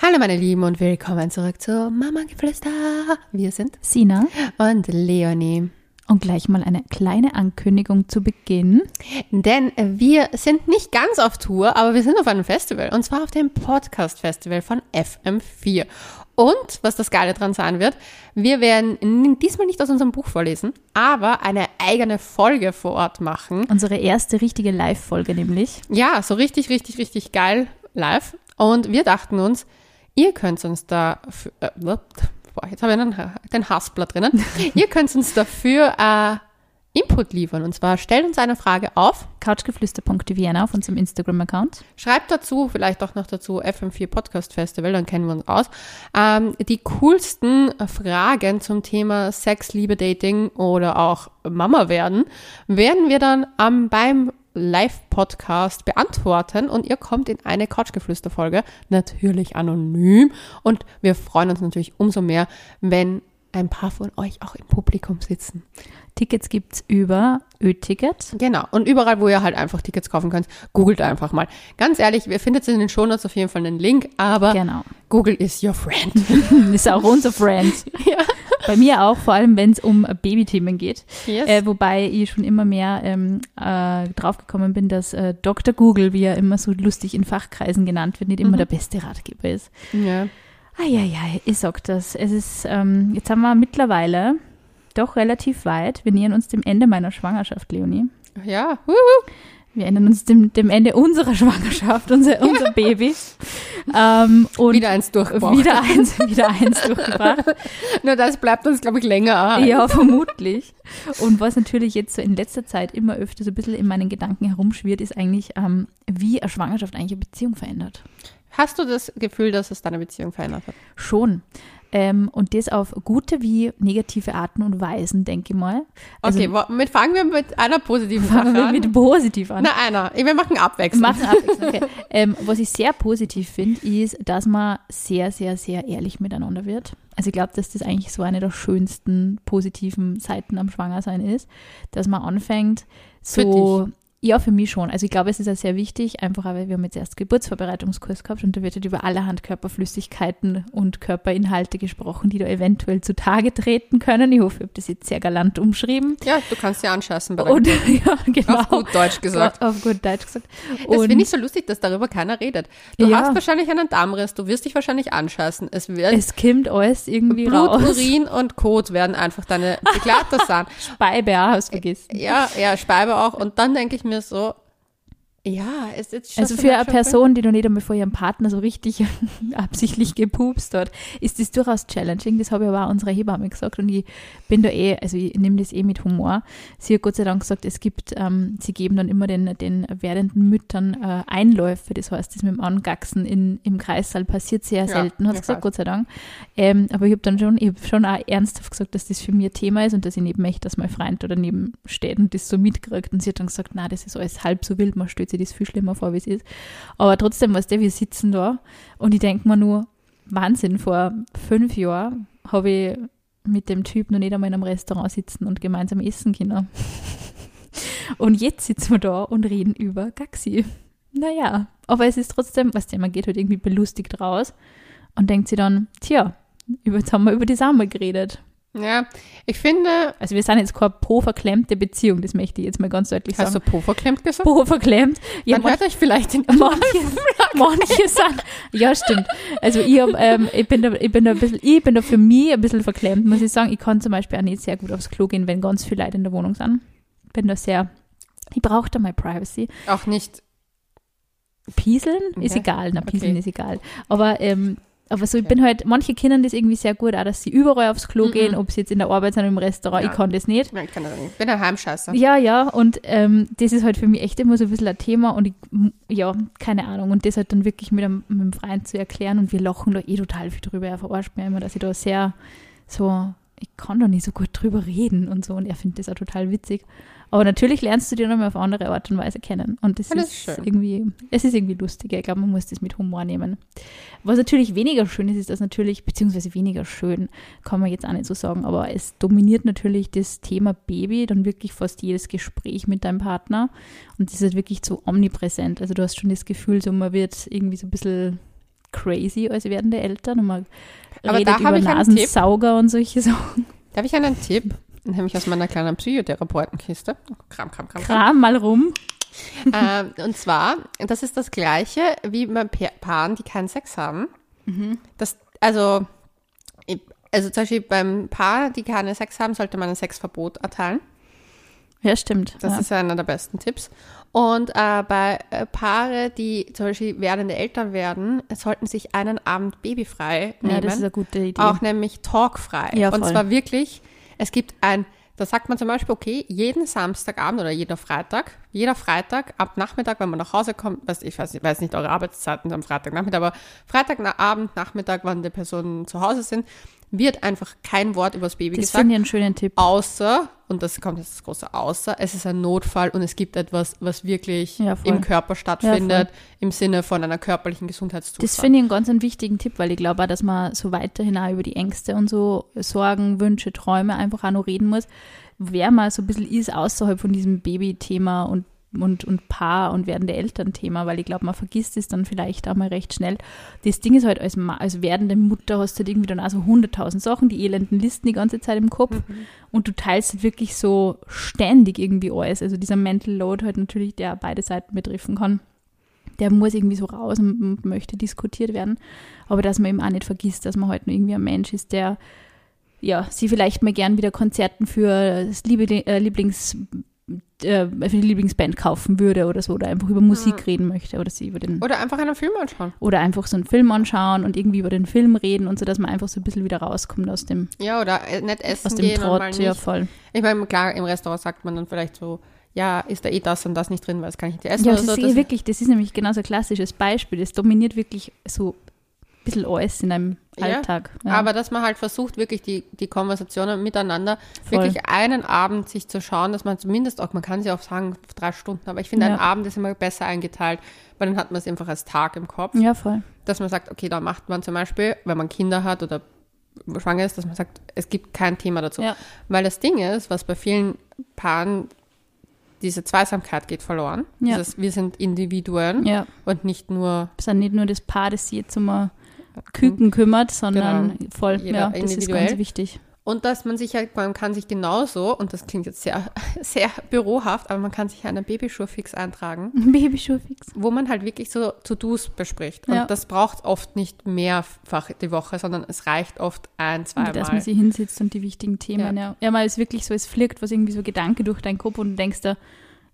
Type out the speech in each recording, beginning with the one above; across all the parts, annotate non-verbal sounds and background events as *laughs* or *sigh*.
Hallo meine Lieben und willkommen zurück zu Mama Geflüster. Wir sind Sina. und Leonie. Und gleich mal eine kleine Ankündigung zu Beginn. Denn wir sind nicht ganz auf Tour, aber wir sind auf einem Festival. Und zwar auf dem Podcast Festival von FM4. Und was das Geile dran sein wird, wir werden diesmal nicht aus unserem Buch vorlesen, aber eine eigene Folge vor Ort machen. Unsere erste richtige Live-Folge nämlich. Ja, so richtig, richtig, richtig geil live. Und wir dachten uns, ihr könnt uns da, für, äh, boah, jetzt habe ich einen, den Haspler drinnen, ihr könnt uns dafür äh, Input liefern. Und zwar stellt uns eine Frage auf, couchgeflüster.vienna auf unserem Instagram-Account. schreibt dazu, vielleicht auch noch dazu FM4 Podcast Festival, dann kennen wir uns aus, ähm, die coolsten Fragen zum Thema Sex, Liebe, Dating oder auch Mama werden, werden wir dann ähm, beim Live-Podcast beantworten und ihr kommt in eine Couchgeflüster-Folge, natürlich anonym und wir freuen uns natürlich umso mehr, wenn ein paar von euch auch im Publikum sitzen. Tickets gibt's über Ö-Ticket. Genau. Und überall, wo ihr halt einfach Tickets kaufen könnt, googelt einfach mal. Ganz ehrlich, ihr findet in den Shownotes auf jeden Fall einen Link, aber Genau. Google is your friend. *laughs* Ist auch unser Friend. *laughs* ja. Bei mir auch, vor allem wenn es um Babythemen geht. Yes. Äh, wobei ich schon immer mehr ähm, äh, draufgekommen bin, dass äh, Dr. Google, wie er immer so lustig in Fachkreisen genannt wird, nicht immer der beste Ratgeber ist. ja. Eieiei, ich sag das. Es ist, ähm, jetzt haben wir mittlerweile doch relativ weit. Wir nähern uns dem Ende meiner Schwangerschaft, Leonie. Ja. Wuhu. Wir erinnern uns dem, dem Ende unserer Schwangerschaft, unser, *laughs* unser Baby. Ähm, und Wieder eins durchgebracht. wieder eins, wieder eins durchgebracht. *laughs* Nur das bleibt uns, glaube ich, länger erhalten. Ja, vermutlich. Und was natürlich jetzt so in letzter Zeit immer öfter so ein bisschen in meinen Gedanken herumschwirrt, ist eigentlich, ähm, wie eine Schwangerschaft eigentlich eine Beziehung verändert. Hast du das Gefühl, dass es deine Beziehung verändert hat? Schon. Ähm, und das auf gute wie negative Arten und Weisen, denke ich mal. Also, Okay, mit, fangen wir mit einer positiven *laughs* fangen Sache wir an. mit positiv an. Na, einer. Wir machen Abwechslung. Machen abwechselnd, okay. *laughs* ähm, was ich sehr positiv finde, ist, dass man sehr, sehr, sehr ehrlich miteinander wird. Also ich glaube, dass das eigentlich so eine der schönsten positiven Seiten am Schwangersein ist, dass man anfängt, so ja, für mich schon. Also ich glaube, es ist ja sehr wichtig, einfach weil wir haben jetzt erst Geburtsvorbereitungskurs gehabt und da wird halt über allerhand Körperflüssigkeiten und Körperinhalte gesprochen, die da eventuell zutage treten können. Ich hoffe, ich habe das jetzt sehr galant umschrieben. Ja, du kannst dir anschassen. Bei Und *laughs* ja, genau. Auf gut Deutsch gesagt. Auf gut Deutsch gesagt. Das Und finde ich so lustig, dass darüber keiner redet. Du Ja. hast wahrscheinlich einen Darmriss, du wirst dich wahrscheinlich anschassen. Es wird es kommt alles irgendwie Blut, raus. Urin und Kot werden einfach deine Begleiter sein. *laughs* Speibe auch, hast vergessen. Ja, ja, Speibe auch. Und dann denke ich mir so, ja, ist jetzt schon Also so für eine Person, die noch nicht einmal vor ihrem Partner so richtig *laughs* absichtlich gepupst hat, ist das durchaus challenging. Das habe ich aber auch unserer Hebamme gesagt und ich bin da eh, also ich nehme das eh mit Humor. Sie hat Gott sei Dank gesagt, es gibt, ähm, sie geben dann immer den, den werdenden Müttern äh, Einläufe, das heißt, das mit dem Angachsen in, im Kreissaal passiert sehr Ja, selten, hat sie gesagt. Gott sei Dank. Ähm, aber ich habe dann schon, ich hab schon auch ernsthaft gesagt, dass das für mich ein Thema ist und dass ich nicht möchte, dass mein Freund da daneben steht und das so mitkriegt. Und sie hat dann gesagt, na, das ist alles halb so wild, man stellt sich das viel schlimmer vor, wie es ist. Aber trotzdem, weißt du, wir sitzen da und ich denke mir nur, Wahnsinn, vor fünf Jahren habe ich mit dem Typ noch nicht einmal in einem Restaurant sitzen und gemeinsam essen können. *laughs* Und jetzt sitzen wir da und reden über Gaxi. Naja, aber es ist trotzdem, weißt du, man geht halt irgendwie belustigt raus und denkt sich dann, tja, jetzt haben wir über die Sache geredet. Ja, ich finde, Also wir sind jetzt keine pro-verklemmte Beziehung, das möchte ich jetzt mal ganz deutlich hast du sagen. Po verklemmt gesagt? Pro-verklemmt. Ja, Man hört euch vielleicht in manche, *laughs* manche sind, ja stimmt. Also ich, hab, ähm, ich, bin da, ich, bin da ein bisschen, ich bin da für mich ein bisschen verklemmt, muss ich sagen. Ich kann zum Beispiel auch nicht sehr gut aufs Klo gehen, wenn ganz viele Leute in der Wohnung sind. Bin da sehr, ich brauche da mal Privacy. auch nicht. Pieseln ist Okay. egal, na, Pieseln Okay. ist egal. Aber, ähm, aber so, ich bin halt, manche kennen das irgendwie sehr gut, auch dass sie überall aufs Klo Mhm. gehen, ob sie jetzt in der Arbeit sind oder im Restaurant, Ja. ich kann das nicht. Nein, ich kann das nicht. Ich bin ein Heimscheißer. Ja, ja, und ähm, das ist halt für mich echt immer so ein bisschen ein Thema und ich, ja, keine Ahnung. Und das halt dann wirklich mit einem, mit einem Freund zu erklären und wir lachen da eh total viel drüber. Er verarscht mir immer, dass ich da sehr so, ich kann da nicht so gut drüber reden und so und er findet das auch total witzig. Aber natürlich lernst du dir nochmal auf andere Art und Weise kennen. Und das, Ja, das ist, ist schön. irgendwie, es ist irgendwie lustig. Ich glaube, man muss das mit Humor nehmen. Was natürlich weniger schön ist, ist das natürlich, beziehungsweise weniger schön, kann man jetzt auch nicht so sagen, aber es dominiert natürlich das Thema Baby, dann wirklich fast jedes Gespräch mit deinem Partner. Und das ist halt wirklich so omnipräsent. Also du hast schon das Gefühl, so man wird irgendwie so ein bisschen crazy als werdende Eltern und man Aber redet über. Nasensauger und solche *laughs* Sachen. Da habe ich einen Tipp, nämlich aus meiner kleinen Psychotherapeutenkiste. Kram, kram, kram, kram. Kram mal rum. *laughs* ähm, und zwar, das ist das Gleiche wie bei Pa- Paaren, die keinen Sex haben. Das, also, also zum Beispiel beim Paar, die keinen Sex haben, sollte man ein Sexverbot erteilen. Ja, stimmt. Das ja. ist einer der besten Tipps. Und äh, bei äh, Paare, die zum Beispiel werdende Eltern werden, sollten sich einen Abend babyfrei nehmen. ja, das ist eine gute Idee. auch nämlich talkfrei. Ja, und voll. zwar wirklich, es gibt ein, da sagt man zum Beispiel, okay, jeden Samstagabend oder jeder Freitag, jeder Freitag ab Nachmittag, wenn man nach Hause kommt, weiß, ich weiß, weiß nicht eure Arbeitszeiten am Freitagnachmittag, aber Freitagabend, Nachmittag, wann die Personen zu Hause sind, wird einfach kein Wort über das Baby das gesagt. finde ich einen schönen Tipp. Außer, und das kommt jetzt das große Außer, es ist ein Notfall und es gibt etwas, was wirklich Ja, im Körper stattfindet, im Sinne von einer körperlichen Gesundheitszustand. Das finde ich einen ganz einen wichtigen Tipp, weil ich glaube auch, dass man so weiterhin auch über die Ängste und so Sorgen, Wünsche, Träume einfach auch noch reden muss. Wer mal so ein bisschen ist außerhalb von diesem Baby-Thema und, und, und Paar- und werdende Eltern-Thema, weil ich glaube, man vergisst es dann vielleicht auch mal recht schnell. Das Ding ist halt, als, als werdende Mutter hast du halt irgendwie dann auch so hunderttausend Sachen, die elenden Listen die ganze Zeit im Kopf und du teilst halt wirklich so ständig irgendwie alles. Also dieser Mental Load halt natürlich, der beide Seiten betreffen kann der muss irgendwie so raus und, möchte diskutiert werden. Aber dass man eben auch nicht vergisst, dass man halt nur irgendwie ein Mensch ist, der ja, sie vielleicht mal gern wieder Konzerten für das äh, Lieblings, äh, für die Lieblingsband kaufen würde oder so, oder einfach über Musik reden möchte oder sie über den Oder einfach einen Film anschauen. oder einfach so einen Film anschauen und irgendwie über den Film reden und so, dass man einfach so ein bisschen wieder rauskommt aus dem, Ja, oder äh, nicht essen aus dem Trott. Ja, voll. Ich meine, klar, im Restaurant sagt man dann vielleicht so, ja, ist da eh das und das nicht drin, weil das kann ich nicht essen Ja, das so. ist eh wirklich, das ist nämlich genau so ein klassisches Beispiel. Das dominiert wirklich so bisschen alles in einem Ja, Alltag. Ja. Aber dass man halt versucht, wirklich die, die Konversationen miteinander, Voll. wirklich einen Abend sich zu schauen, dass man zumindest auch, man kann sie auch sagen, drei Stunden, aber ich finde, Ja. ein Abend ist immer besser eingeteilt, weil dann hat man es einfach als Tag im Kopf. ja, voll. Dass man sagt, okay, da macht man zum Beispiel, wenn man Kinder hat oder schwanger ist, dass man sagt, es gibt kein Thema dazu. Ja. Weil das Ding ist, was bei vielen Paaren, diese Zweisamkeit geht verloren. Ja. Dieses, wir sind Individuen Ja. und nicht nur Es ist nicht nur das Paar, das sich jetzt ein Küken kümmert, sondern voll, Genau. Jeder ja, das ist ganz wichtig. Und dass man sich halt, man kann sich genauso, und das klingt jetzt sehr, *laughs* sehr bürohaft, aber man kann sich einen Babyschuhfix eintragen, *laughs* Babyschuhfix. wo man halt wirklich so To-Dos bespricht. Und Ja. das braucht oft nicht mehrfach die Woche, sondern es reicht oft ein, Dass man sich hinsetzt und die wichtigen Themen, ja. Ja, mal ist wirklich so, es fliegt was irgendwie so Gedanke durch deinen Kopf und du denkst da,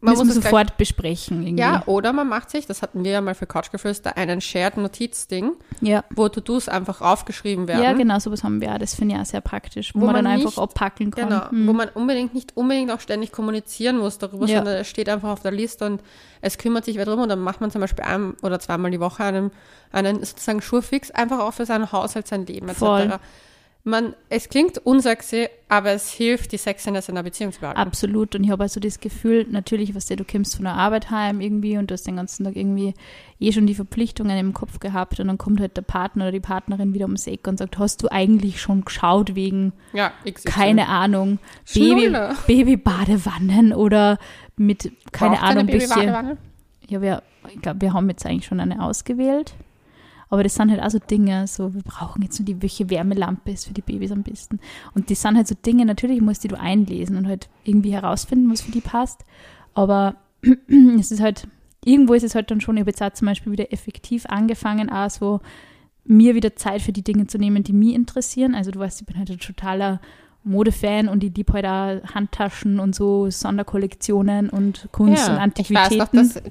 Man muss es sofort besprechen irgendwie. Ja, oder man macht sich, das hatten wir ja mal für Couchgeflüster, einen Shared Notizding, ja. wo To-Dos einfach aufgeschrieben werden. Ja, genau, sowas haben wir auch. Das finde ich auch sehr praktisch, wo, Wo man dann man einfach nicht- abpacken kann. Genau, Mhm. wo man unbedingt nicht unbedingt auch ständig kommunizieren muss darüber, Ja. sondern es steht einfach auf der Liste und es kümmert sich wer drum und dann macht man zum Beispiel ein oder zweimal die Woche einen, einen sozusagen Schurfix, einfach auch für seinen Haushalt, sein Leben etc. Voll. Man, es klingt unsexy, aber es hilft, die Sexiness in der Beziehung zu behalten. Absolut. Und ich habe also das Gefühl, natürlich, was du, du kommst von der Arbeit heim irgendwie und du hast den ganzen Tag irgendwie eh schon die Verpflichtungen im Kopf gehabt und dann kommt halt der Partner oder die Partnerin wieder ums Eck und sagt, hast du eigentlich schon geschaut wegen, Ja, keine Ahnung, Baby. Babybadewannen oder mit, keine Braucht Ahnung, bisschen. Ja, wir, ich glaube, wir haben jetzt eigentlich schon eine ausgewählt. Aber das sind halt auch so Dinge, so wir brauchen jetzt nur die welche Wärmelampe ist für die Babys am besten. Und das sind halt so Dinge, natürlich musst die du einlesen und halt irgendwie herausfinden, was für die passt. Aber *clears throat* es ist halt, irgendwo ist es halt dann schon, ich habe jetzt auch zum Beispiel wieder effektiv angefangen, auch so mir wieder Zeit für die Dinge zu nehmen, die mich interessieren. Also du weißt, ich bin halt ein totaler Modefan und ich liebe halt auch Handtaschen und so Sonderkollektionen und Kunst und ich weiß Antiquitäten. noch, dass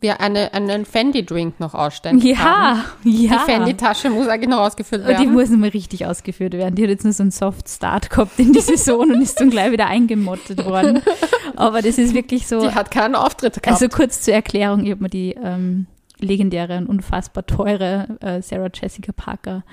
wir eine, einen Fendi-Drink noch ausstellen. Ja, ja. Die Fendi-Tasche muss eigentlich noch ausgefüllt Und die werden. muss mal richtig ausgeführt werden. Die hat jetzt nur so einen Soft Start gehabt in die Saison und ist dann gleich wieder eingemottet worden. Aber das ist wirklich so. Die hat keinen Auftritt gehabt. Also kurz zur Erklärung, ich habe mir die ähm, legendäre und unfassbar teure äh, Sarah Jessica Parker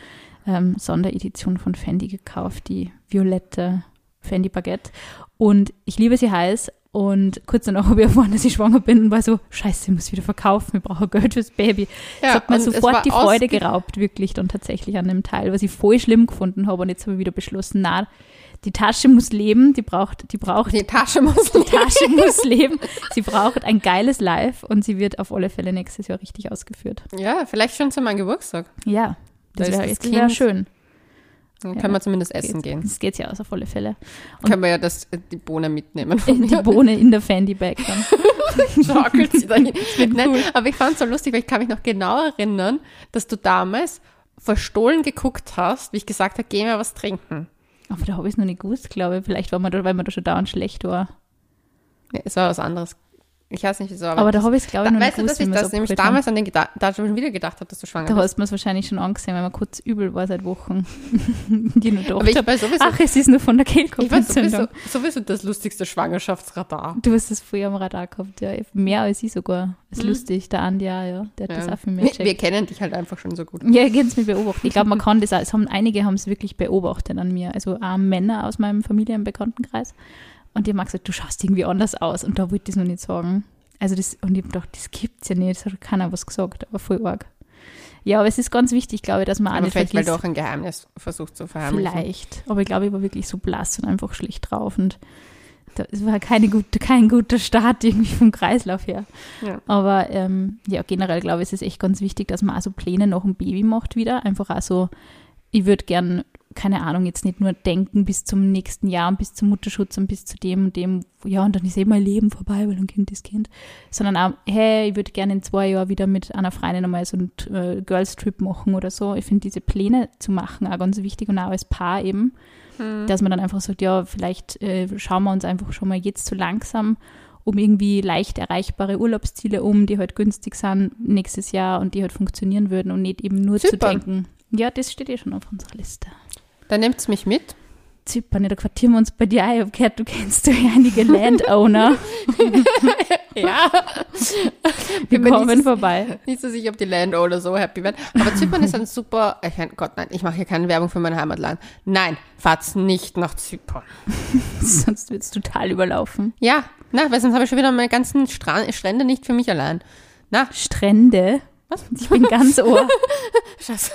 ähm, Sonderedition von Fendi gekauft, die violette Fendi Baguette. Und ich liebe sie heiß Und kurz danach habe ich erfahren, dass ich schwanger bin und war so, scheiße, ich muss wieder verkaufen, ich brauche Geld fürs Baby. Ja, das hat mir sofort die Freude geraubt, wirklich dann tatsächlich an dem Teil, was ich voll schlimm gefunden habe. Und jetzt habe ich wieder beschlossen, na, die Tasche muss leben, die braucht, die braucht, Die Tasche muss die Tasche muss leben. Sie braucht ein geiles Live und sie wird auf alle Fälle nächstes Jahr richtig ausgeführt. Ja, vielleicht schon zu meinem Geburtstag. Ja, das wäre wär schön. Dann Ja. können wir zumindest essen gehen. Das geht ja aus auf alle Fälle. Und- Können wir ja das, die Bohne mitnehmen. *laughs* Die. Bohne in der Fandy-Bag dann. *laughs* schaukelt sie dahin. Nein, cool. aber ich fand es so lustig, weil ich kann mich noch genau erinnern, dass du damals verstohlen geguckt hast, wie ich gesagt habe, geh mal was trinken. Aber da habe ich es noch nicht gewusst, glaube ich. Vielleicht war man da, weil man da schon dauernd schlecht war. Ja, es war was anderes. Ich weiß nicht wieso, Aber, da habe ich es, glaube ich, da, noch weißt du, dass ich das nämlich damals an den Geda da schon wieder gedacht habe, dass du schwanger Da bist. hast du es wahrscheinlich schon angesehen, weil man kurz übel war seit Wochen. *laughs* Die nur Aber ich war sowieso, ach, es ist nur von der ich war sowieso, Kehlkopfentzündung. sowieso das lustigste Schwangerschaftsradar. Du hast das früher am Radar gehabt, ja. Mehr als ich sogar. ist Mhm. lustig. Der Andi auch, ja. Der hat das Ja. auch für mich Wir, gecheckt. wir kennen dich halt einfach schon so gut. Ja, ihr könnt es mir beobachten. Ich glaube, man *laughs* kann das auch. Es haben, einige haben es wirklich beobachtet an mir. Also auch Männer aus meinem Familienbekanntenkreis. Und die haben auch gesagt, du schaust irgendwie anders aus. Und da wollte ich es noch nicht sagen. Also das, und ich habe gedacht, das gibt's ja nicht. Das hat keiner was gesagt, aber voll arg. Ja, aber es ist ganz wichtig, glaube ich, dass man auch Aber nicht vielleicht, weil vergisst. du auch ein Geheimnis versuchst zu verheimlichen. Vielleicht. Aber ich glaube, ich war wirklich so blass und einfach schlecht drauf. Und es war keine gute, kein guter Start irgendwie vom Kreislauf her. Ja. Aber ähm, ja, generell glaube ich, es ist echt ganz wichtig, dass man auch so Pläne nach dem Baby macht wieder. Einfach auch so, ich würde gern, keine Ahnung, jetzt nicht nur denken bis zum nächsten Jahr und bis zum Mutterschutz und bis zu dem und dem, ja, und dann ist eh mein Leben vorbei, weil ein Kind ist Kind. Sondern auch, hey, ich würde gerne in zwei Jahren wieder mit einer Freundin einmal so einen äh, Girls Trip machen oder so. Ich finde diese Pläne zu machen auch ganz wichtig und auch als Paar eben, Hm. dass man dann einfach sagt, ja, vielleicht äh, schauen wir uns einfach schon mal jetzt so langsam um irgendwie leicht erreichbare Urlaubsziele um, die halt günstig sind nächstes Jahr und die halt funktionieren würden und nicht eben nur zu Zypern. denken. Ja, das steht eh schon auf unserer Liste. Dann nimmt's mich mit. Zypern, ja, da quartieren wir uns bei dir ein. Ich habe gehört, du kennst du einige *laughs* Landowner. *laughs* Ja. Wir kommen nicht, vorbei. nicht so sicher, ob die Landowner so happy werden. Aber Zypern ist ein super, ich mein, Gott nein, ich mache hier keine Werbung für mein Heimatland. Nein, fahrt's nicht nach Zypern. *laughs* Sonst wird es total überlaufen. Ja, na, weil sonst habe ich schon wieder meine ganzen Stra Strände nicht für mich allein. Na, Strände. Was? *laughs* Ich bin ganz ohr. *laughs* Scheiße.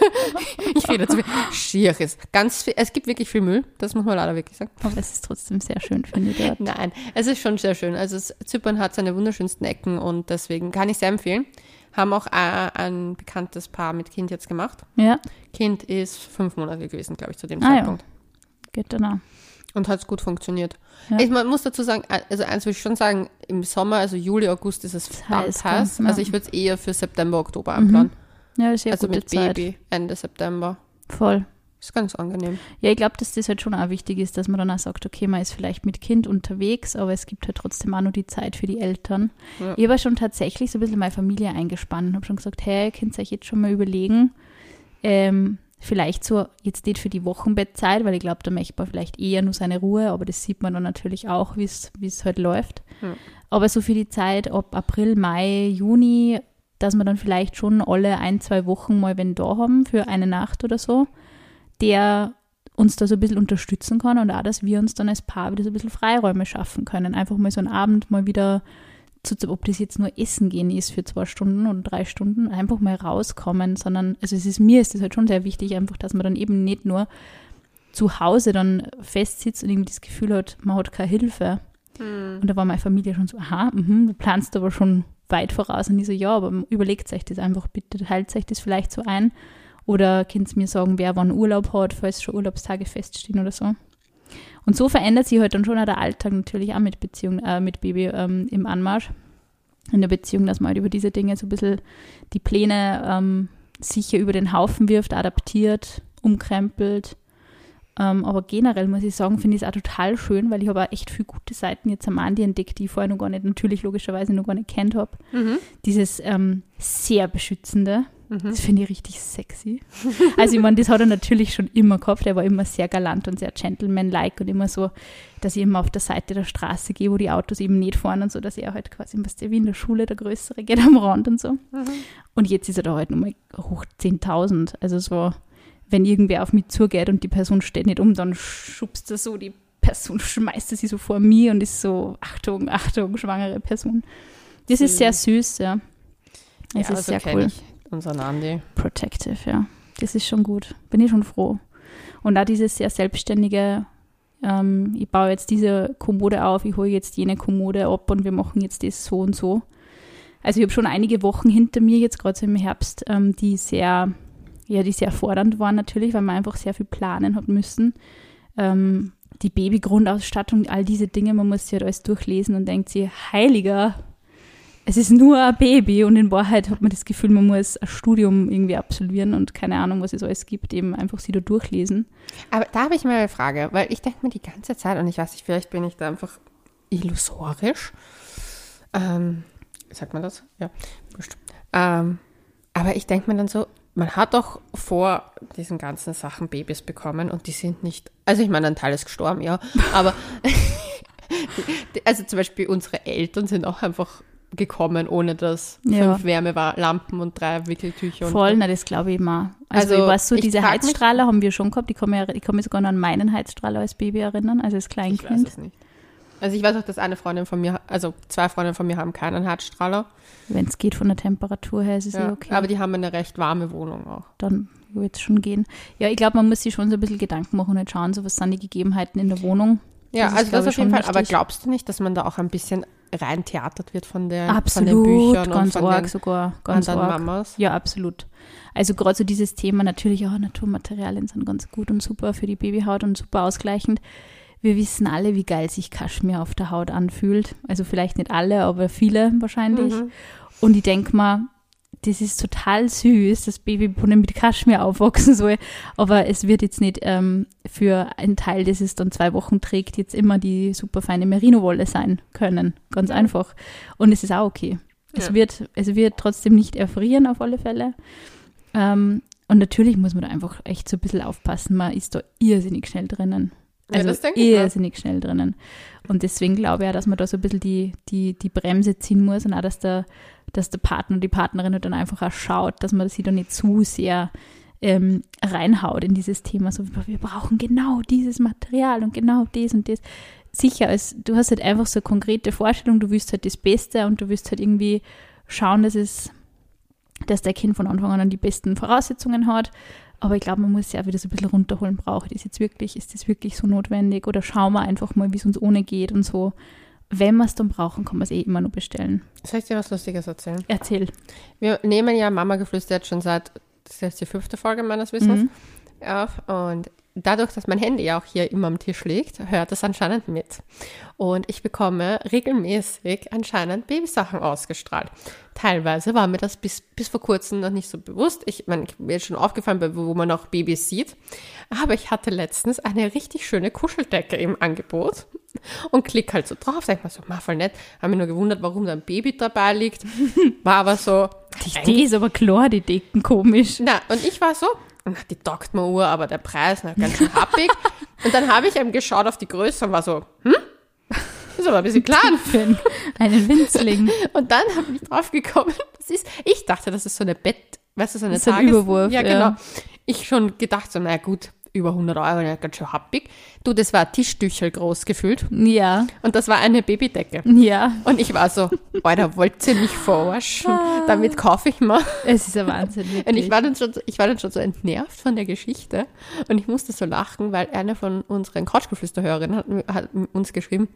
Ich rede zu viel. Schier ist. Ganz viel, es gibt wirklich viel Müll, das muss man leider wirklich sagen. Aber es ist trotzdem sehr schön, finde ich dort. Nein, es ist schon sehr schön. Also es, Zypern hat seine wunderschönsten Ecken und deswegen kann ich sehr empfehlen. Haben auch äh, ein bekanntes Paar mit Kind jetzt gemacht. Ja, Kind ist fünf Monate gewesen, glaube ich, zu dem Ah, ja. Zeitpunkt. geht dann auch. Und hat gut funktioniert. Ja. Ich man muss dazu sagen, also eins würde ich schon sagen, im Sommer, also Juli, August ist es verdammt heiß, gell? Ja. Also ich würde es eher für September, Oktober einplanen. Ja, das ist ja also gute mit Zeit. Baby Ende September. Voll. Ist ganz angenehm. Ja, ich glaube, dass das halt schon auch wichtig ist, dass man dann auch sagt, okay, man ist vielleicht mit Kind unterwegs, aber es gibt halt trotzdem auch noch die Zeit für die Eltern. Ja. Ich habe schon tatsächlich so ein bisschen meine Familie eingespannt und habe schon gesagt, hey, könnt ihr euch jetzt schon mal überlegen, ähm, vielleicht so, jetzt nicht für die Wochenbettzeit, weil ich glaube, da möchte man vielleicht eher nur seine Ruhe, aber das sieht man dann natürlich auch, wie es halt läuft. Ja. Aber so für die Zeit ab April, Mai, Juni, dass wir dann vielleicht schon alle ein, zwei Wochen mal wenn da haben für eine Nacht oder so, der uns da so ein bisschen unterstützen kann und auch, dass wir uns dann als Paar wieder so ein bisschen Freiräume schaffen können. Einfach mal so einen Abend mal wieder, ob das jetzt nur Essen gehen ist für zwei Stunden oder drei Stunden, einfach mal rauskommen, sondern, also es ist mir ist das halt schon sehr wichtig, einfach, dass man dann eben nicht nur zu Hause dann festsitzt und irgendwie das Gefühl hat, man hat keine Hilfe. Und da war meine Familie schon so, aha, mhm, du planst aber schon weit voraus. Und ich so, ja, aber überlegt euch das einfach bitte, teilt euch das vielleicht so ein. Oder könnt ihr mir sagen, wer wann Urlaub hat, falls schon Urlaubstage feststehen oder so. Und so verändert sich halt dann schon der Alltag natürlich auch mit Beziehung, äh, mit Baby ähm, im Anmarsch. In der Beziehung, dass man halt über diese Dinge so ein bisschen die Pläne ähm, sicher über den Haufen wirft, adaptiert, umkrempelt. Ähm, aber generell muss ich sagen, finde ich es auch total schön, weil ich habe auch echt viele gute Seiten jetzt am Andi entdeckt, die ich vorher noch gar nicht, natürlich logischerweise noch gar nicht kennt habe. Mhm. Dieses ähm, sehr beschützende, Mhm. das finde ich richtig sexy. Also ich meine, das hat er natürlich schon immer gehabt. Er war immer sehr galant und sehr gentleman-like und immer so, dass ich immer auf der Seite der Straße gehe, wo die Autos eben nicht fahren und so, dass er halt quasi, was der wie in der Schule, der Größere geht am Rand und so. Mhm. Und jetzt ist er da halt nochmal hoch 10.000. Also so, wenn irgendwer auf mich zugeht und die Person steht nicht um, dann schubst er so die Person *laughs* schmeißt sie so vor mir und ist so, Achtung, Achtung, schwangere Person. Das ist sehr süß, ja. Es ja, ist so sehr cool. Ich unseren Andi. Protective, ja. Das ist schon gut. Bin ich schon froh. Und auch dieses sehr selbstständige, ähm, ich baue jetzt diese Kommode auf, ich hole jetzt jene Kommode ab und wir machen jetzt das so und so. Also ich habe schon einige Wochen hinter mir, jetzt gerade so im Herbst, ähm, die sehr, ja, die sehr fordernd waren natürlich, weil man einfach sehr viel planen hat müssen. Ähm, die Babygrundausstattung, all diese Dinge, man muss sich halt alles durchlesen und denkt sich, heiliger, es ist nur ein Baby und in Wahrheit hat man das Gefühl, man muss ein Studium irgendwie absolvieren und keine Ahnung, was es alles gibt, eben einfach sie da durchlesen. Aber da habe ich mal eine Frage, weil ich denke mir die ganze Zeit, und ich weiß nicht, vielleicht bin ich da einfach illusorisch. Ähm, sagt man das? Ja. Ähm, aber ich denke mir dann so, man hat doch vor diesen ganzen Sachen Babys bekommen und die sind nicht, also ich meine, ein Teil ist gestorben, ja, aber *laughs* *laughs* also zum Beispiel unsere Eltern sind auch einfach gekommen, ohne dass Ja. fünf Wärmelampen und drei Wickeltücher und Voll, na, das glaube ich immer. Also, Also, ich weiß so, diese Heizstrahler haben wir schon gehabt. Ich kann, mich, ich kann mich sogar noch an meinen Heizstrahler als Baby erinnern, also als Ich weiß Kleinkind. es nicht. Also ich weiß auch, dass eine Freundin von mir, also zwei Freundinnen von mir haben keinen Herzstrahler. Wenn es geht von der Temperatur her, ist es ja, Ja, okay. Aber die haben eine recht warme Wohnung auch. dann wird es schon gehen. Ja, ich glaube, man muss sich schon so ein bisschen Gedanken machen und nicht schauen, so was sind die Gegebenheiten in der Wohnung. Ja, Das ist, also glaub das auf jeden Fall. Aber wichtig. glaubst du nicht, dass man da auch ein bisschen rein theatert wird von, der, von den Absolut, Büchern ganz und von arg den sogar, ganz anderen arg. Mamas? Ja, absolut. Also gerade so dieses Thema natürlich auch Naturmaterialien sind ganz gut und super für die Babyhaut und super ausgleichend. Wir wissen alle, wie geil sich Kaschmir auf der Haut anfühlt. Also vielleicht nicht alle, aber viele wahrscheinlich. Mhm. Und ich denke mal, das ist total süß, dass Babybohnen mit Kaschmir aufwachsen soll. Aber es wird jetzt nicht ähm, für einen Teil, das es dann zwei Wochen trägt, jetzt immer die super feine Merino-Wolle sein können. Ganz einfach. Und es ist auch okay. Es, Ja. wird, es wird trotzdem nicht erfrieren auf alle Fälle. Ähm, und natürlich muss man da einfach echt so ein bisschen aufpassen. Man ist da irrsinnig schnell drinnen. Ja, Also mir. irrsinnig schnell drinnen. Und deswegen glaube ich auch, dass man da so ein bisschen die, die, die Bremse ziehen muss und auch, dass der, dass der Partner und die Partnerin dann einfach auch schaut, dass man sie da nicht zu sehr ähm, reinhaut in dieses Thema. So, wir brauchen genau dieses Material und genau das und das. Sicher, als, du hast halt einfach so eine konkrete Vorstellung, du willst halt das Beste und du willst halt irgendwie schauen, dass es, dass der Kind von Anfang an die besten Voraussetzungen hat. Aber ich glaube, man muss auch wieder so ein bisschen runterholen. Brauche ich das jetzt wirklich? Ist das wirklich so notwendig? Oder schauen wir einfach mal, wie es uns ohne geht und so. Wenn wir es dann brauchen, kann man es eh immer nur bestellen. Soll ich dir was Lustiges erzählen? Erzähl. Wir nehmen ja Mama Geflüster jetzt schon seit, das ist jetzt die fünfte Folge meines Wissens, Mhm. auf. Und dadurch, dass mein Handy auch hier immer am Tisch liegt, hört es anscheinend mit. Und ich bekomme regelmäßig anscheinend Babysachen ausgestrahlt. Teilweise war mir das bis, bis vor kurzem noch nicht so bewusst. Ich meine, mir ist schon aufgefallen, wo man auch Babys sieht. Aber ich hatte letztens eine richtig schöne Kuscheldecke im Angebot und klick halt so drauf, denk mal so, mal voll nett. Habe mich nur gewundert, warum da ein Baby dabei liegt. War aber so, Die ist aber klar, die Decken komisch. na, und ich war so, na, die taugt mir Uhr, aber der Preis, na, ganz schön happig. *laughs* und dann habe ich eben geschaut auf die Größe und war so, hm? Das ist aber ein bisschen klein. *laughs* Einen, Winzling. Und dann habe ich drauf gekommen, das ist, ich dachte, das ist so eine Bett, weißt du, so eine So ein Tages- Überwurf, Ja, ja. genau. Ich schon gedacht, so, na gut, über 100 Euro, ja, ganz schön happig. Du, das war Tischtüchel groß gefühlt. Ja, Und das war eine Babydecke. ja. Und ich war so, Alter, wollt ihr mich verarschen? Damit kaufe ich mal. Es ist ein Wahnsinn. *laughs* Und Wirklich. ich war, dann schon, so- ich war dann schon so entnervt von der Geschichte und ich musste so lachen, weil eine von unseren Couchgeflüsterhörerinnen hat, hat uns geschrieben,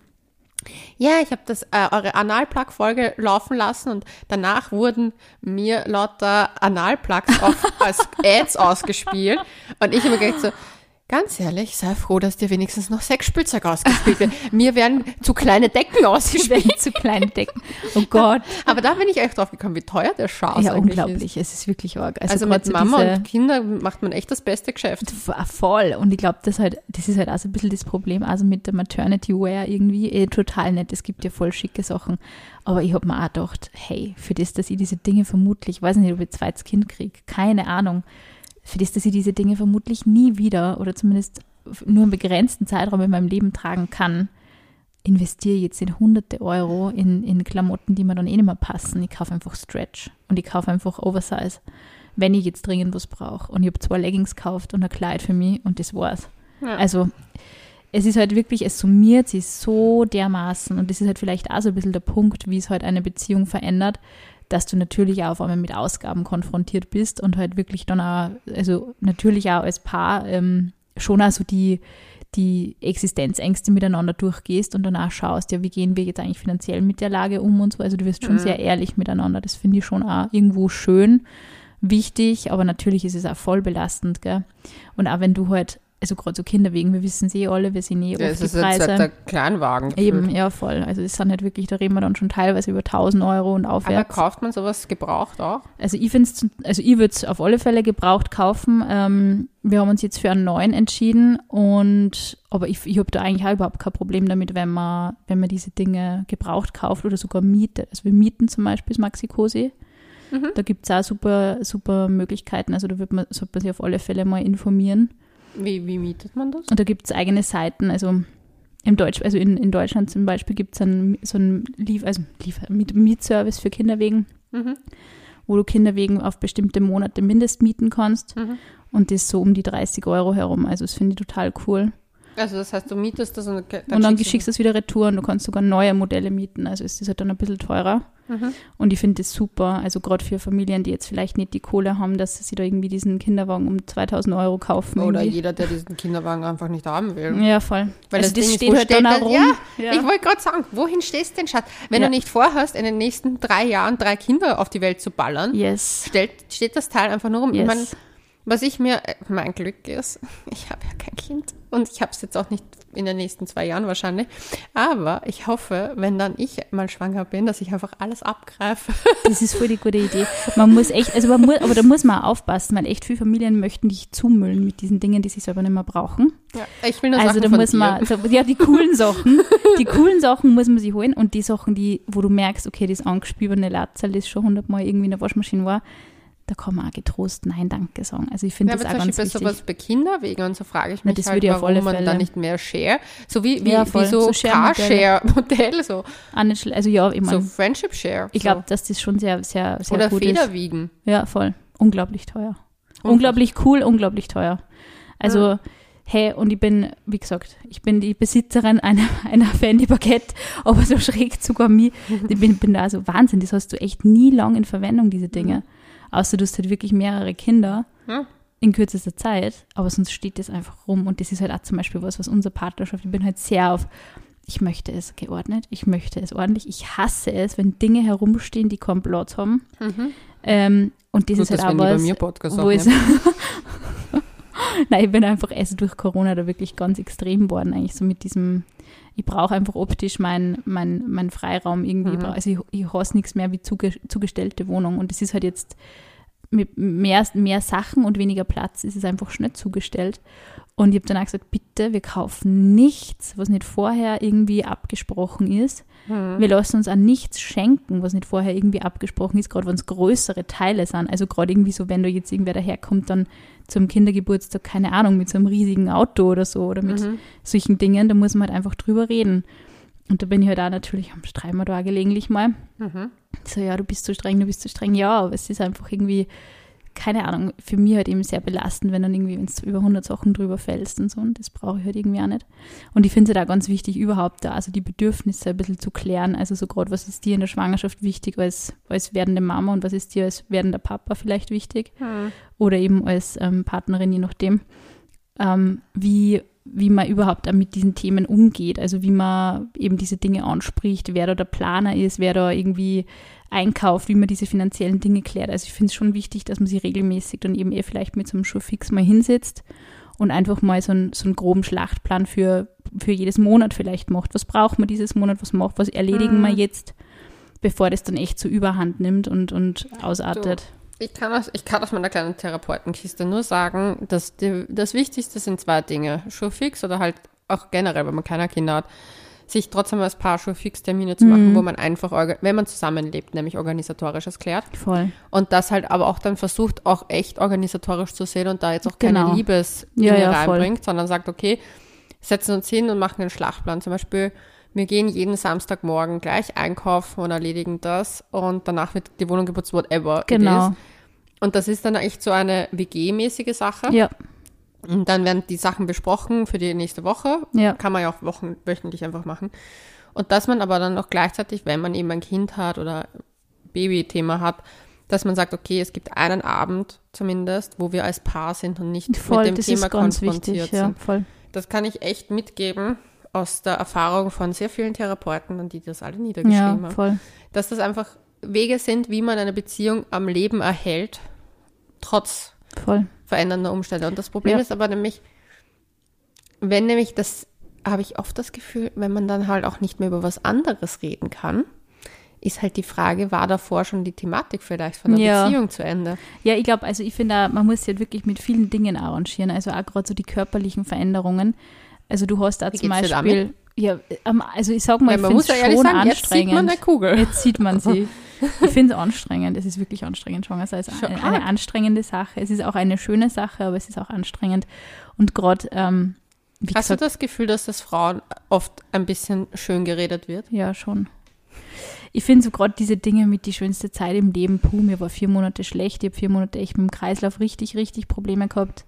ja, ich habe das äh, eure Analplug-Folge laufen lassen und danach wurden mir lauter Analplugs *laughs* als Ads ausgespielt. Und ich habe mir gedacht so, ganz ehrlich, sei froh, dass dir wenigstens noch Sexspielzeug ausgespielt wird. *laughs* Mir werden zu kleine Decken ausgespielt. Zu kleine Decken. Oh Gott. *laughs* Aber da bin ich echt drauf gekommen, wie teuer der Schaß ja, eigentlich ist. unglaublich. Es ist wirklich arg. Also, grad mit Mama und Kindern macht man echt das beste Geschäft. F- Voll. Und ich glaube, das, halt, das ist halt auch so ein bisschen das Problem, also mit der Maternity Wear irgendwie eh, total nett. Es gibt ja voll schicke Sachen. Aber ich habe mir auch gedacht, hey, für das, dass ich diese Dinge vermutlich, ich weiß nicht, ob ich ein zweites Kind kriege, keine Ahnung, für das, dass ich diese Dinge vermutlich nie wieder oder zumindest nur einen begrenzten Zeitraum in meinem Leben tragen kann, investiere jetzt in hunderte Euro in, in Klamotten, die mir dann eh nicht mehr passen. Ich kaufe einfach Stretch und ich kaufe einfach Oversize, wenn ich jetzt dringend was brauche. Und ich habe zwei Leggings gekauft und ein Kleid für mich und das war's. Ja. Also es ist halt wirklich, es summiert sich so dermaßen und das ist halt vielleicht auch so ein bisschen der Punkt, wie es halt eine Beziehung verändert, dass du natürlich auch auf einmal mit Ausgaben konfrontiert bist und halt wirklich dann auch, also natürlich auch als Paar ähm, schon auch so die, die Existenzängste miteinander durchgehst und danach schaust, ja, wie gehen wir jetzt eigentlich finanziell mit der Lage um und so. Also du wirst schon Mhm. sehr ehrlich miteinander. Das finde ich schon auch irgendwo schön, wichtig, aber natürlich ist es auch voll belastend, gell? Und auch wenn du halt, also gerade so Kinder wegen, wir wissen es eh alle, wir sehen eh Ja, es die ist jetzt Preise. halt der Kleinwagen. Eben, ja, voll. Also es sind halt wirklich, da reden wir dann schon teilweise über 1000 Euro und Aber aufwärts. kauft man sowas gebraucht auch? Also ich finde also ich würde es auf alle Fälle gebraucht kaufen. Ähm, wir haben uns jetzt für einen neuen entschieden und aber ich, ich habe da eigentlich auch überhaupt kein Problem damit, wenn man, wenn man diese Dinge gebraucht kauft oder sogar mietet. Also wir mieten zum Beispiel das Maxi Cosi. Mhm. Da gibt es auch super, super Möglichkeiten. Also da wird man, sollte man sich auf alle Fälle mal informieren. Wie, wie mietet man das? Und da gibt es eigene Seiten, also im Deutsch, also in, in Deutschland zum Beispiel gibt es einen, so einen Lief, also Miet, Mietservice für Kinderwegen, Mhm. wo du Kinderwegen auf bestimmte Monate mindest mieten kannst. Mhm. Und das so um die 30 Euro herum. Also das finde ich total cool. Also das heißt, du mietest das und dann, und dann schickst schickst du es wieder retour und du kannst sogar neue Modelle mieten. Also ist das halt dann ein bisschen teurer. Mhm. Und ich finde das super. Also gerade für Familien, die jetzt vielleicht nicht die Kohle haben, dass sie da irgendwie diesen Kinderwagen um 2000 Euro kaufen. Oder irgendwie. jeder, der diesen Kinderwagen einfach nicht haben will. Ja, voll. Weil also das Ding ist, steht halt dann das? rum. Ja, Ich wollte gerade sagen, wohin stehst du denn, Schatz? Wenn Ja. du nicht vorhast, in den nächsten drei Jahren drei Kinder auf die Welt zu ballern, Yes. stellt, steht das Teil einfach nur rum. Ich yes. Was ich mir, äh, mein Glück ist, *laughs* ich habe ja kein Kind und ich habe es jetzt auch nicht in den nächsten zwei Jahren wahrscheinlich, aber ich hoffe, wenn dann ich mal schwanger bin, dass ich einfach alles abgreife. *laughs* Das ist voll die gute Idee. Man muss echt, also man muss, aber da muss man auch aufpassen, weil echt viele Familien möchten dich zumüllen mit diesen Dingen, die sie selber nicht mehr brauchen. Ja, ich will nur Also Sachen da muss dir. man, so, ja, die coolen Sachen, die coolen Sachen muss man sich holen und die Sachen, die, wo du merkst, okay, das angespiebene Latzel, das schon hundertmal irgendwie in der Waschmaschine war, da kann man auch getrost Nein, danke sagen. Also ich finde Ja, das aber auch ganz wichtig. sowas bei Kinderwegen und so frage ich Na, mich das halt, würde auf warum man da nicht mehr Share, so wie, wie, Ja, wie so, So. Carshair-Modell, so, also ja, ich so meine, Friendship Share. ich so. glaube, dass das schon sehr, sehr, sehr Oder gut ist. Federwiegen. Ja, voll. Unglaublich teuer. Unglaublich cool, unglaublich teuer. Also, hey, und ich bin, wie gesagt, ich bin die Besitzerin einer, *laughs* einer Fendi Baguette, aber so schräg sogar mir. Ich bin, bin da so Wahnsinn, das hast du echt nie lang in Verwendung, diese Dinge. Außer du hast halt wirklich mehrere Kinder Ja. in kürzester Zeit, aber sonst steht das einfach rum. Und das ist halt auch zum Beispiel was, was unsere Partnerschaft, ich bin halt sehr auf, ich möchte es geordnet, ich möchte es ordentlich, ich hasse es, wenn Dinge herumstehen, die keinen Platz haben. Ähm, und das Gut, ist halt auch die bei was, mir Podcast wo aufnehmen. *laughs* Nein, ich bin einfach erst durch Corona da wirklich ganz extrem geworden, eigentlich so mit diesem, ich brauche einfach optisch meinen mein, mein Freiraum irgendwie. Ich Mhm. Also ich, ich hasse nichts mehr wie zuge, zugestellte Wohnung. Und das ist halt jetzt mit mehr, mehr Sachen und weniger Platz ist es einfach schnell zugestellt. Und ich habe dann auch gesagt, bitte, wir kaufen nichts, was nicht vorher irgendwie abgesprochen ist. Mhm. Wir lassen uns an nichts schenken, was nicht vorher irgendwie abgesprochen ist, gerade wenn es größere Teile sind. Also gerade irgendwie so, wenn da jetzt irgendwer daherkommt, dann zum Kindergeburtstag, keine Ahnung, mit so einem riesigen Auto oder so oder mit Mhm. solchen Dingen, da muss man halt einfach drüber reden. Und da bin ich halt auch natürlich, streiten wir da gelegentlich mal. Mhm. So, ja, du bist zu streng, du bist zu streng. Ja, aber es ist einfach irgendwie, keine Ahnung, für mich halt eben sehr belastend, wenn dann irgendwie, wenn du über 100 Sachen drüber fällst und so. Und das brauche ich halt irgendwie auch nicht. Und ich finde es halt auch ganz wichtig, überhaupt da, also die Bedürfnisse ein bisschen zu klären. Also so gerade, was ist dir in der Schwangerschaft wichtig als, als werdende Mama und was ist dir als werdender Papa vielleicht wichtig? Mhm. oder eben als ähm, Partnerin, je nachdem, ähm, wie, wie man überhaupt mit diesen Themen umgeht. Also wie man eben diese Dinge anspricht, wer da der Planer ist, wer da irgendwie einkauft, wie man diese finanziellen Dinge klärt. Also ich finde es schon wichtig, dass man sich regelmäßig dann eben eher vielleicht mit so einem Schuhfix mal hinsetzt und einfach mal so, einen so einen groben Schlachtplan für, für jedes Monat vielleicht macht. Was braucht man dieses Monat, was macht, was erledigen wir jetzt, bevor das dann echt so überhand nimmt und, und ausartet. Ich kann, aus, ich kann aus meiner kleinen Therapeutenkiste nur sagen, dass die, das Wichtigste sind zwei Dinge. Schuhfix oder halt auch generell, wenn man keine Kinder hat, sich trotzdem als Paar Schuhfix-Termine zu machen, wo man einfach, wenn man zusammenlebt, nämlich organisatorisches klärt. Voll. Und das halt aber auch dann versucht, auch echt organisatorisch zu sehen und da jetzt auch keine Genau. Liebesdinge Ja, ja, voll. reinbringt, sondern sagt, okay, setzen uns hin und machen einen Schlachtplan. Zum Beispiel, wir gehen jeden Samstagmorgen gleich einkaufen und erledigen das und danach wird die Wohnung geputzt, whatever. it Genau. is. Und das ist dann echt so eine WG-mäßige Sache. Ja, Und dann werden die Sachen besprochen für die nächste Woche. Ja. Kann man ja auch wochen, wöchentlich einfach machen. Und dass man aber dann auch gleichzeitig, wenn man eben ein Kind hat oder Baby-Thema hat, dass man sagt, okay, es gibt einen Abend zumindest, wo wir als Paar sind und nicht Voll, mit dem das Thema ist ganz konfrontiert wichtig. Ja, sind. voll. Das kann ich echt mitgeben aus der Erfahrung von sehr vielen Therapeuten und die das alle niedergeschrieben Ja, haben. voll. Dass das einfach Wege sind, wie man eine Beziehung am Leben erhält, trotz Voll. verändernder Umstände. Und das Problem Ja. ist aber nämlich, wenn nämlich das, habe ich oft das Gefühl, wenn man dann halt auch nicht mehr über was anderes reden kann, ist halt die Frage, war davor schon die Thematik vielleicht von der Ja. Beziehung zu Ende? Ja, ich glaube, also ich finde, man muss sich halt wirklich mit vielen Dingen arrangieren. Also auch gerade so die körperlichen Veränderungen. Also du hast da Wie zum Beispiel, ja, ähm, also ich sag mal, Weil ich man finde muss ja es schon sagen, jetzt sieht anstrengend. man eine Kugel. Jetzt sieht man sie. *laughs* Ich finde es anstrengend. Es ist wirklich anstrengend, schwanger sein. Es ist eine, eine anstrengende Sache. Es ist auch eine schöne Sache, aber es ist auch anstrengend. Und gerade, ähm, wie Hast du gesagt, das Gefühl, dass das Frauen oft ein bisschen schön geredet wird? ja schon. Ich finde so gerade diese Dinge mit die schönste Zeit im Leben, puh, mir war vier Monate schlecht, ich habe vier Monate echt mit dem Kreislauf richtig, richtig Probleme gehabt.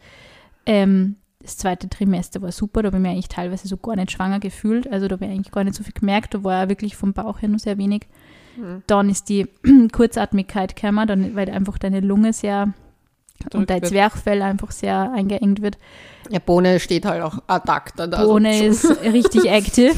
Ähm, das zweite Trimester war super, da habe ich eigentlich teilweise so gar nicht schwanger gefühlt, also da habe ich eigentlich gar nicht so viel gemerkt, da war ja wirklich vom Bauch her nur sehr wenig. Mhm. Dann ist die *clears throat* Kurzatmigkeit gekommen, dann, weil einfach deine Lunge sehr und dein. Zwerchfell einfach sehr eingeengt wird. Ja, Bohne steht halt auch ad acta. Also Bohne ist richtig *laughs* active.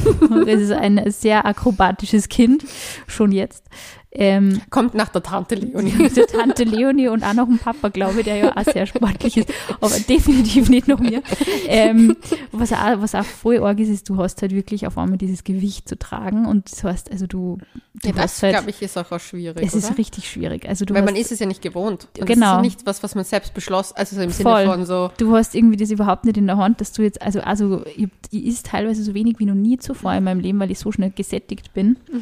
Es ist ein sehr akrobatisches Kind, schon jetzt. Ähm, Kommt nach der Tante Leonie. *laughs* der Tante Leonie und auch noch ein Papa, glaube ich, der ja auch sehr sportlich ist, aber definitiv nicht noch mir. Ähm, was, auch, was auch voll arg ist, ist, du hast halt wirklich auf einmal dieses Gewicht zu tragen und das heißt, also du, du Ja, das, halt, glaube ich, ist auch, auch schwierig, es ist oder? richtig schwierig. Also du Weil hast, man ist es ja nicht gewohnt. Und Genau. Das ist ja nichts, was, was man selbst beschlossen, also so im Voll. Sinne von so, du hast irgendwie das überhaupt nicht in der Hand, dass du jetzt, also, also ich, ich isst teilweise so wenig wie noch nie zuvor in meinem Leben, weil ich so schnell gesättigt bin. ja,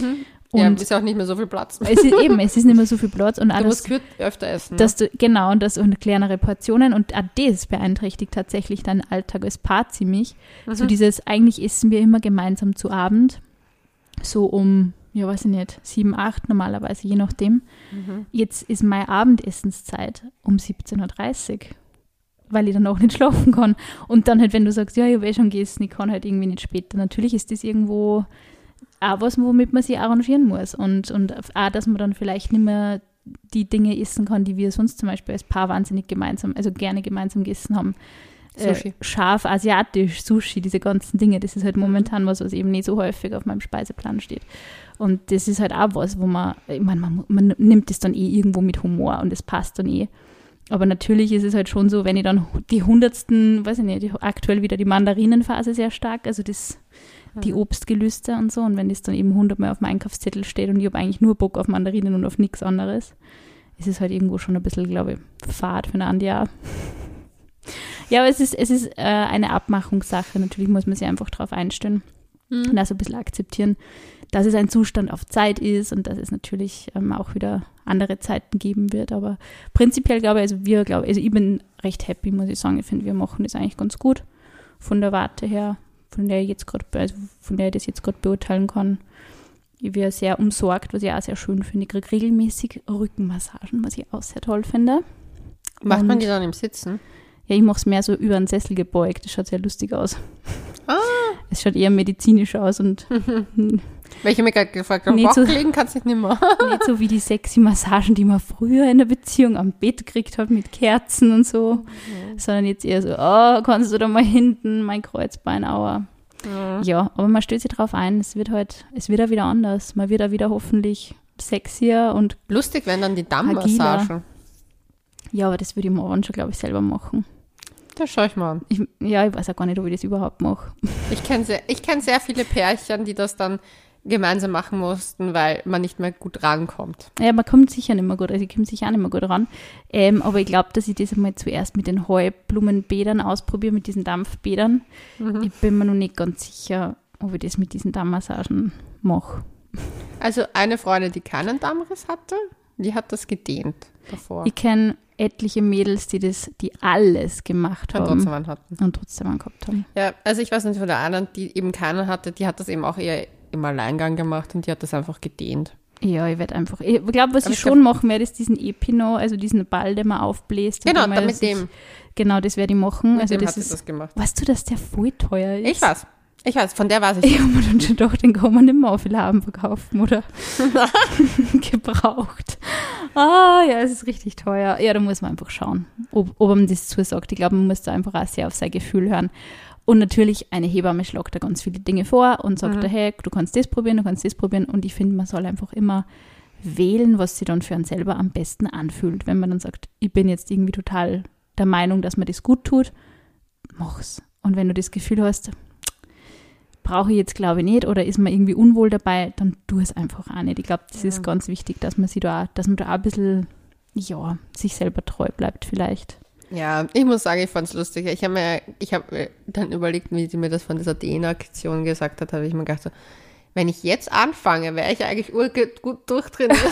Und ist ja auch nicht mehr so viel Platz. es ist eben, es ist nicht mehr so viel Platz und *laughs* Du musst Kürt öfter essen. dass du, genau, und das und kleinere Portionen und auch das beeinträchtigt tatsächlich deinen Alltag als Paar ziemlich. ne? So Mhm. dieses, eigentlich essen wir immer gemeinsam zu Abend, so um, ja weiß ich nicht, sieben, acht normalerweise, je nachdem. Mhm. Jetzt ist meine Abendessenszeit um 17.30 Uhr, weil ich dann auch nicht schlafen kann. Und dann halt, wenn du sagst, ja, ich habe eh schon gegessen, ich kann halt irgendwie nicht später. Natürlich ist das irgendwo auch was, womit man sich arrangieren muss. Und, und auch, dass man dann vielleicht nicht mehr die Dinge essen kann, die wir sonst zum Beispiel als Paar wahnsinnig gemeinsam, also gerne gemeinsam gegessen haben. Sushi. Äh, scharf, asiatisch, Sushi, diese ganzen Dinge, das ist halt momentan was, was eben nicht so häufig auf meinem Speiseplan steht. Und das ist halt auch was, wo man, ich meine, man, man nimmt es dann eh irgendwo mit Humor und es passt dann eh. Aber natürlich ist es halt schon so, wenn ich dann die hundertsten, weiß ich nicht, aktuell wieder die Mandarinenphase sehr stark, also das, die Obstgelüste und so. Und wenn das dann eben hundertmal auf dem Einkaufszettel steht und ich habe eigentlich nur Bock auf Mandarinen und auf nichts anderes, ist es halt irgendwo schon ein bisschen, glaube ich, fad für eine Andi auch. *laughs* Ja, aber es ist, es ist äh, eine Abmachungssache. Natürlich muss man sich einfach darauf einstellen Mhm. und das ein bisschen akzeptieren, dass es ein Zustand auf Zeit ist und dass es natürlich ähm, auch wieder andere Zeiten geben wird. Aber prinzipiell glaube ich, also wir glaube also ich bin recht happy, muss ich sagen. Ich finde, wir machen das eigentlich ganz gut von der Warte her, von der ich jetzt gerade, also von der ich das jetzt gerade beurteilen kann. Ich werde sehr umsorgt, was ich auch sehr schön finde. Ich kriege regelmäßig Rückenmassagen, was ich auch sehr toll finde. Macht man Und- die dann im Sitzen? Ja, ich mache es mehr so über einen Sessel gebeugt. Das schaut sehr lustig aus. Ah. Es schaut eher medizinisch aus und *laughs* *laughs* Welche mir gerade gefragt haben, Bauch so- legen kannst du nicht mehr. *laughs* nicht so wie die sexy Massagen, die man früher in der Beziehung am Bett gekriegt hat mit Kerzen und so, sondern jetzt eher so, oh, kannst du da mal hinten, mein Kreuzbein, aua. Ja, aber man stellt sich drauf ein, es wird halt, es wird auch wieder anders. Man wird auch wieder hoffentlich sexier und Lustig wären dann die Dammmassagen. ja, aber das würde ich morgen schon, glaube ich, selber machen. Da schau ich mal an. Ich, ja, ich weiß auch gar nicht, ob ich das überhaupt mache. Ich kenne sehr, ich kenn sehr viele Pärchen, die das dann gemeinsam machen mussten, weil man nicht mehr gut rankommt. Ja, man kommt sicher nicht mehr gut, also ich komme sicher auch nicht mehr gut ran. Ähm, aber ich glaube, dass ich das einmal zuerst mit den Heublumenbädern ausprobiere, mit diesen Dampfbädern. Ich bin mir noch nicht ganz sicher, ob ich das mit diesen Dammmassagen mache. Also eine Freundin, die keinen Dammriss hatte, die hat das gedehnt davor. Ich kenne etliche Mädels, die das, die alles gemacht Und haben trotzdem einen hatten. und trotzdem einen gehabt haben. Ja, also ich weiß nicht von der anderen, die eben keinen hatte, die hat das eben auch eher im Alleingang gemacht und die hat das einfach gedehnt. Ja, ich werde einfach. Ich glaube, was Aber ich schon machen werde, ist diesen Epino, also diesen Ball, den man aufbläst. Genau, man mit dem. Genau, das werde ich machen. Mit also dem das ist. das gemacht. Weißt du, dass der voll teuer ist? Ich weiß. Ich weiß, von der weiß ich. *laughs* Ich habe mir dann schon gedacht, den kann man nicht mehr auf Laden verkaufen, oder? *laughs* *laughs* Gebraucht. Ah, ja, es ist richtig teuer. Ja, da muss man einfach schauen, ob, ob man das zusagt. Ich glaube, man muss da einfach auch sehr auf sein Gefühl hören. Und natürlich, eine Hebamme schlagt da ganz viele Dinge vor und sagt, Mhm. da, hey, du kannst das probieren, du kannst das probieren. Und ich finde, man soll einfach immer wählen, was sich dann für einen selber am besten anfühlt. Wenn man dann sagt, ich bin jetzt irgendwie total der Meinung, dass mir das gut tut, mach's. Und wenn du das Gefühl hast, brauche ich jetzt glaube ich nicht oder ist man irgendwie unwohl dabei, dann tu es einfach auch nicht. Ich glaube, das Ja. ist ganz wichtig, dass man sich da, auch- dass man da auch ein bisschen, ja, sich selber treu bleibt vielleicht. Ja, ich muss sagen, ich fand es lustig. Ich habe mir, ich habe dann überlegt, wie sie mir das von dieser DNA-Aktion gesagt hat, habe ich mir gedacht, so, wenn ich jetzt anfange, wäre ich eigentlich gut durchtrainiert. *laughs*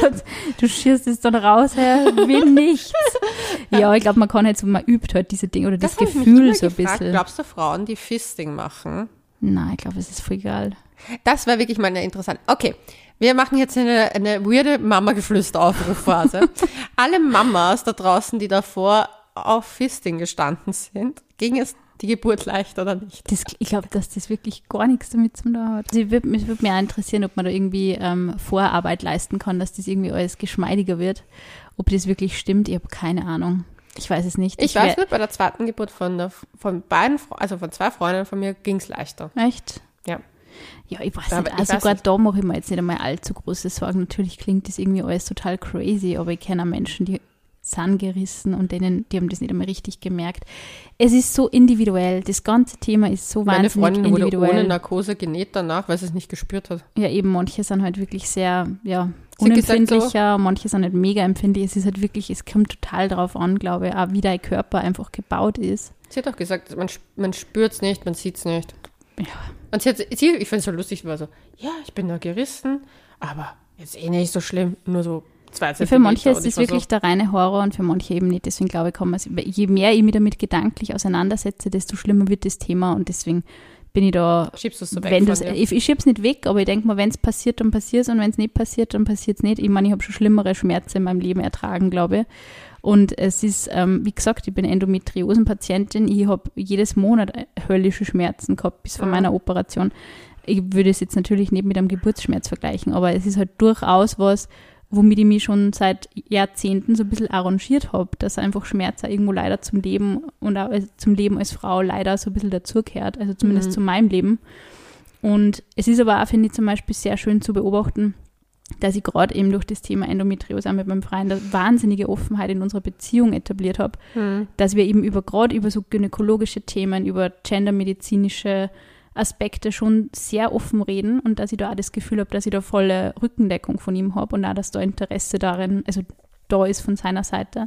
*laughs* Du schierst es dann raus, Herr, wie nichts. *laughs* ja, ich glaube, man kann halt so, man übt halt diese Dinge oder das, mich Gefühl so ein bisschen. Glaubst du Frauen, die Fisting machen? Nein, ich glaube, es ist voll egal. Das wäre wirklich mal eine interessante. Okay, wir machen jetzt eine, eine weirde Mama-Geflüster-Aufrufphase. *laughs* Alle Mamas da draußen, die davor auf Fisting gestanden sind, ging es die Geburt leicht oder nicht? Das, ich glaube, dass das wirklich gar nichts damit zu tun hat. Also, ich würd, mich würde mich auch interessieren, ob man da irgendwie ähm, Vorarbeit leisten kann, dass das irgendwie alles geschmeidiger wird. Ob das wirklich stimmt, ich habe keine Ahnung. Ich weiß es nicht. Ich Das weiß nicht, bei der zweiten Geburt von, der, von beiden, also von zwei Freundinnen von mir ging es leichter. Echt? Ja. Ja, ich weiß Aber nicht. ich Also sogar da mache ich mir jetzt nicht einmal allzu große Sorgen. Natürlich klingt das irgendwie alles total crazy, aber ich kenne auch Menschen, die sind gerissen und denen, die haben das nicht einmal richtig gemerkt. Es ist so individuell. Das ganze Thema ist so Meine wahnsinnig Freundin wurde individuell. ohne Narkose genäht danach, weil sie es nicht gespürt hat. Ja, eben, manche sind halt wirklich sehr, ja, Sie unempfindlicher, manche sind halt mega empfindlich. Es ist halt wirklich, es kommt total drauf an, glaube ich, auch wie dein Körper einfach gebaut ist. Sie hat auch gesagt, man, man spürt es nicht, man sieht es nicht. Ja. Und sie hat, sie, ich finde es so lustig, war so, ja, ich bin da gerissen, aber jetzt eh nicht so schlimm, nur so zwei Ja, Zentimeter. für manche ist war wirklich der reine Horror und für manche eben nicht. Deswegen glaube ich, kann man, je mehr ich mich damit gedanklich auseinandersetze, desto schlimmer wird das Thema und deswegen bin ich da, So, schiebst du es so weg wenn von dir. ich, ich schieb's nicht weg, aber ich denke mal, wenn es passiert, dann passiert es und wenn es nicht passiert, dann passiert es nicht. Ich meine, ich habe schon schlimmere Schmerzen in meinem Leben ertragen, glaube ich. Und es ist, ähm, wie gesagt, ich bin Endometriosenpatientin. Ich habe jedes Monat höllische Schmerzen gehabt bis vor Mhm. meiner Operation. Ich würde es jetzt natürlich nicht mit einem Geburtsschmerz vergleichen, aber es ist halt durchaus was, womit ich mich schon seit Jahrzehnten so ein bisschen arrangiert habe, dass einfach Schmerz auch irgendwo leider zum Leben und auch zum Leben als Frau leider so ein bisschen dazugehört, also zumindest Mhm. zu meinem Leben. Und es ist aber auch, finde ich, zum Beispiel sehr schön zu beobachten, dass ich gerade eben durch das Thema Endometriose auch mit meinem Freund eine wahnsinnige Offenheit in unserer Beziehung etabliert habe, Hm. dass wir eben über gerade über so gynäkologische Themen, über gendermedizinische Aspekte schon sehr offen reden und dass ich da auch das Gefühl habe, dass ich da volle Rückendeckung von ihm habe und auch, dass da Interesse darin, also da ist von seiner Seite,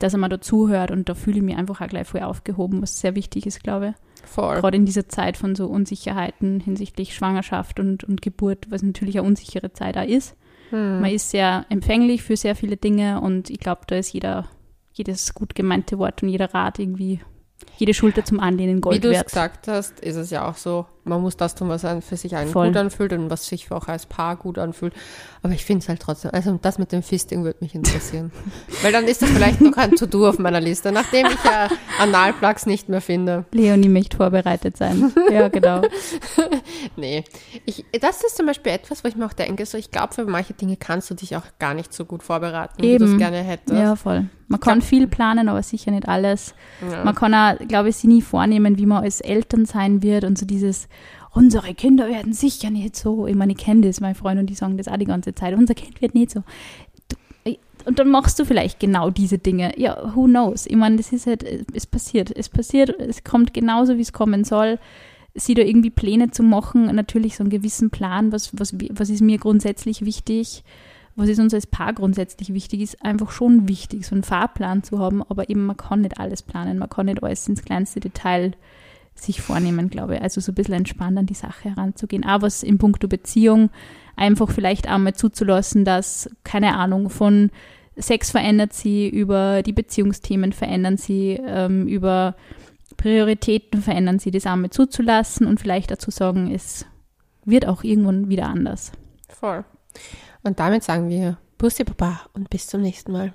dass er mir da zuhört und da fühle ich mich einfach auch gleich voll aufgehoben, was sehr wichtig ist, glaube ich Voll. gerade in dieser Zeit von so Unsicherheiten hinsichtlich Schwangerschaft und, und Geburt, was natürlich eine unsichere Zeit auch ist. Hm. Man ist sehr empfänglich für sehr viele Dinge und ich glaube, da ist jeder, jedes gut gemeinte Wort und jeder Rat irgendwie, jede Schulter zum Anlehnen Wie Gold du es gesagt hast, ist es ja auch so, man muss das tun, was für sich einen Voll. gut anfühlt und was sich auch als Paar gut anfühlt. Aber ich finde es halt trotzdem, also das mit dem Fisting würde mich interessieren. *laughs* Weil dann ist das vielleicht noch ein To-Do auf meiner Liste, nachdem ich ja Analplugs nicht mehr finde. Leonie möchte vorbereitet sein. ja, genau. *laughs* Nee. Ich, das ist zum Beispiel etwas, wo ich mir auch denke, so ich glaube, für manche Dinge kannst du dich auch gar nicht so gut vorbereiten, wie du es Eben. gerne hättest. Ja, voll. Man kann viel planen, aber sicher nicht alles. Ja. Man kann auch, glaube ich, sich nie vornehmen, wie man als Eltern sein wird und so dieses, unsere Kinder werden sicher nicht so. Ich meine, ich kenne das, meine Freunde, und die sagen das auch die ganze Zeit, unser Kind wird nicht so. Und dann machst du vielleicht genau diese Dinge. Ja, who knows? Ich meine, das ist halt, es passiert. Es passiert, es kommt genauso, wie es kommen soll. Sie da irgendwie Pläne zu machen, natürlich so einen gewissen Plan, was, was, was ist mir grundsätzlich wichtig, was ist uns als Paar grundsätzlich wichtig, ist einfach schon wichtig, so einen Fahrplan zu haben, aber eben man kann nicht alles planen, man kann nicht alles ins kleinste Detail sich vornehmen, glaube ich. Also so ein bisschen entspannt an die Sache heranzugehen. Aber was in puncto Beziehung einfach vielleicht einmal zuzulassen, dass, keine Ahnung, von Sex verändert sie, über die Beziehungsthemen verändern sie, ähm, über Prioritäten verändern sie, das einmal zuzulassen und vielleicht dazu sagen, es wird auch irgendwann wieder anders. Voll. Und damit sagen wir Bussi Papa und bis zum nächsten Mal.